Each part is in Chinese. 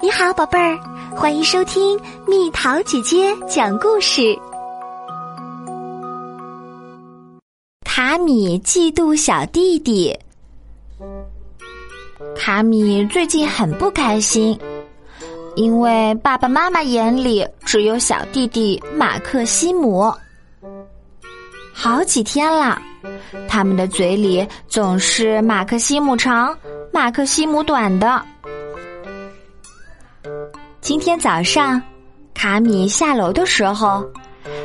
你好，宝贝儿，欢迎收听蜜桃姐姐讲故事。卡米嫉妒小弟弟。卡米最近很不开心，因为爸爸妈妈眼里只有小弟弟马克西姆。好几天了，他们的嘴里总是马克西姆长，马克西姆短的。今天早上，卡米下楼的时候，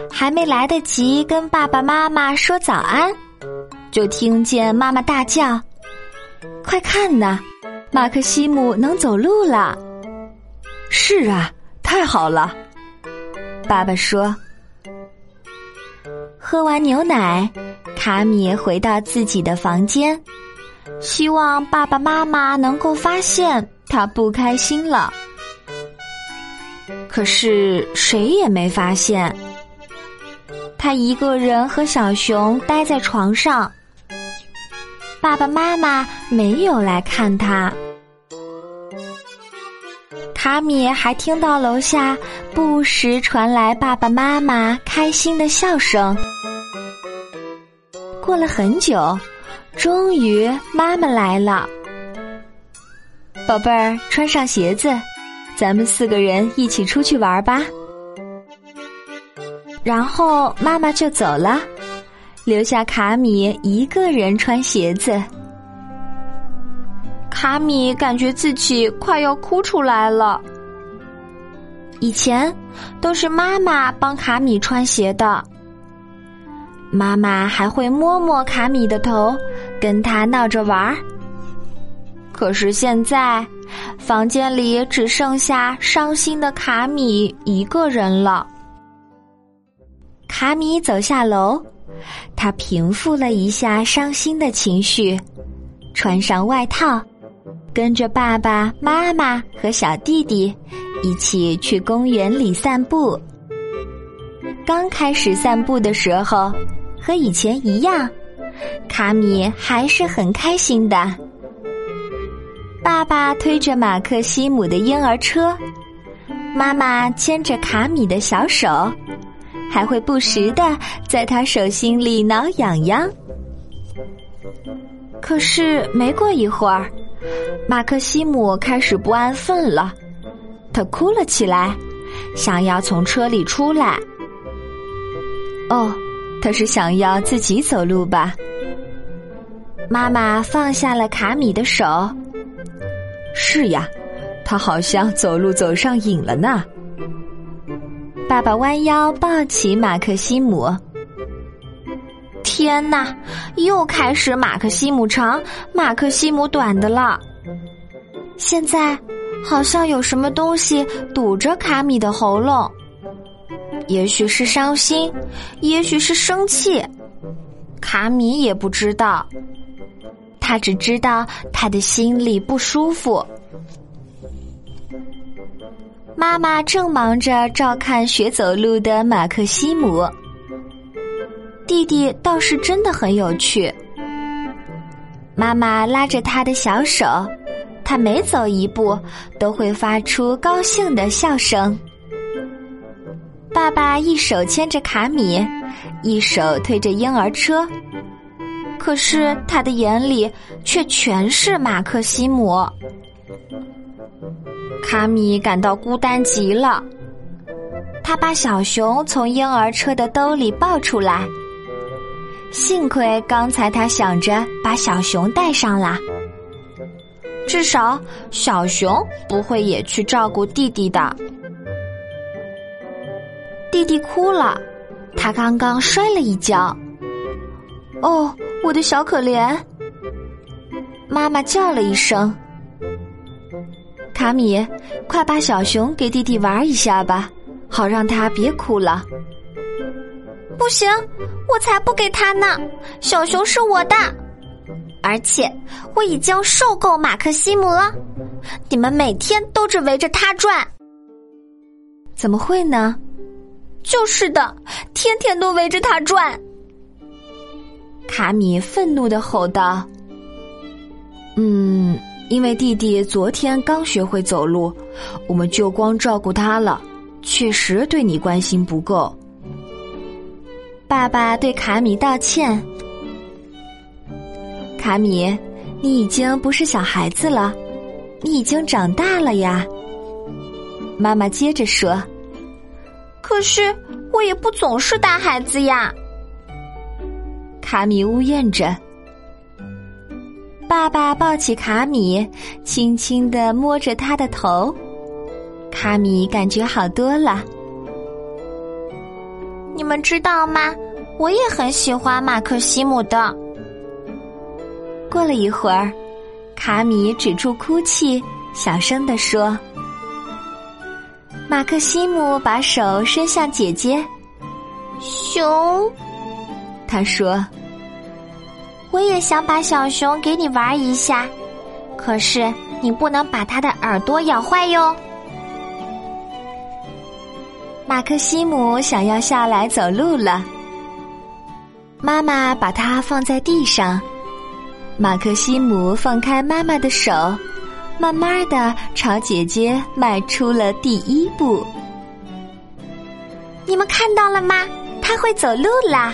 还没来得及跟爸爸妈妈说早安，就听见妈妈大叫：“快看呐，马克西姆能走路了！”是啊，太好了，爸爸说。喝完牛奶，卡米回到自己的房间，希望爸爸妈妈能够发现他不开心了。可是谁也没发现，他一个人和小熊待在床上。爸爸妈妈没有来看他。卡米还听到楼下不时传来爸爸妈妈开心的笑声。过了很久，终于妈妈来了。宝贝儿，穿上鞋子。咱们四个人一起出去玩吧。然后妈妈就走了，留下卡米一个人穿鞋子。卡米感觉自己快要哭出来了。以前都是妈妈帮卡米穿鞋的，妈妈还会摸摸卡米的头，跟他闹着玩儿。可是现在。房间里只剩下伤心的卡米一个人了。卡米走下楼，他平复了一下伤心的情绪，穿上外套，跟着爸爸妈妈和小弟弟一起去公园里散步。刚开始散步的时候，和以前一样，卡米还是很开心的。爸爸推着马克西姆的婴儿车，妈妈牵着卡米的小手，还会不时的在他手心里挠痒痒。可是没过一会儿，马克西姆开始不安分了，他哭了起来，想要从车里出来。哦，他是想要自己走路吧？妈妈放下了卡米的手。是呀，他好像走路走上瘾了呢。爸爸弯腰抱起马克西姆。天哪，又开始马克西姆长、马克西姆短的了。现在好像有什么东西堵着卡米的喉咙，也许是伤心，也许是生气，卡米也不知道。他只知道他的心里不舒服。妈妈正忙着照看学走路的马克西姆，弟弟倒是真的很有趣。妈妈拉着他的小手，他每走一步都会发出高兴的笑声。爸爸一手牵着卡米，一手推着婴儿车。可是他的眼里却全是马克西姆，卡米感到孤单极了。他把小熊从婴儿车的兜里抱出来，幸亏刚才他想着把小熊带上了，至少小熊不会也去照顾弟弟的。弟弟哭了，他刚刚摔了一跤。哦。我的小可怜，妈妈叫了一声：“卡米，快把小熊给弟弟玩一下吧，好让他别哭了。”不行，我才不给他呢！小熊是我的，而且我已经受够马克西姆了。你们每天都只围着他转，怎么会呢？就是的，天天都围着他转。卡米愤怒的吼道：“嗯，因为弟弟昨天刚学会走路，我们就光照顾他了，确实对你关心不够。爸爸对卡米道歉。卡米，你已经不是小孩子了，你已经长大了呀。妈妈接着说：“可是我也不总是大孩子呀。”卡米呜咽着。爸爸抱起卡米，轻轻的摸着他的头，卡米感觉好多了。你们知道吗？我也很喜欢马克西姆的。过了一会儿，卡米止住哭泣，小声的说：“马克西姆，把手伸向姐姐。”熊，他说。我也想把小熊给你玩一下，可是你不能把它的耳朵咬坏哟。马克西姆想要下来走路了，妈妈把它放在地上。马克西姆放开妈妈的手，慢慢的朝姐姐迈出了第一步。你们看到了吗？他会走路啦！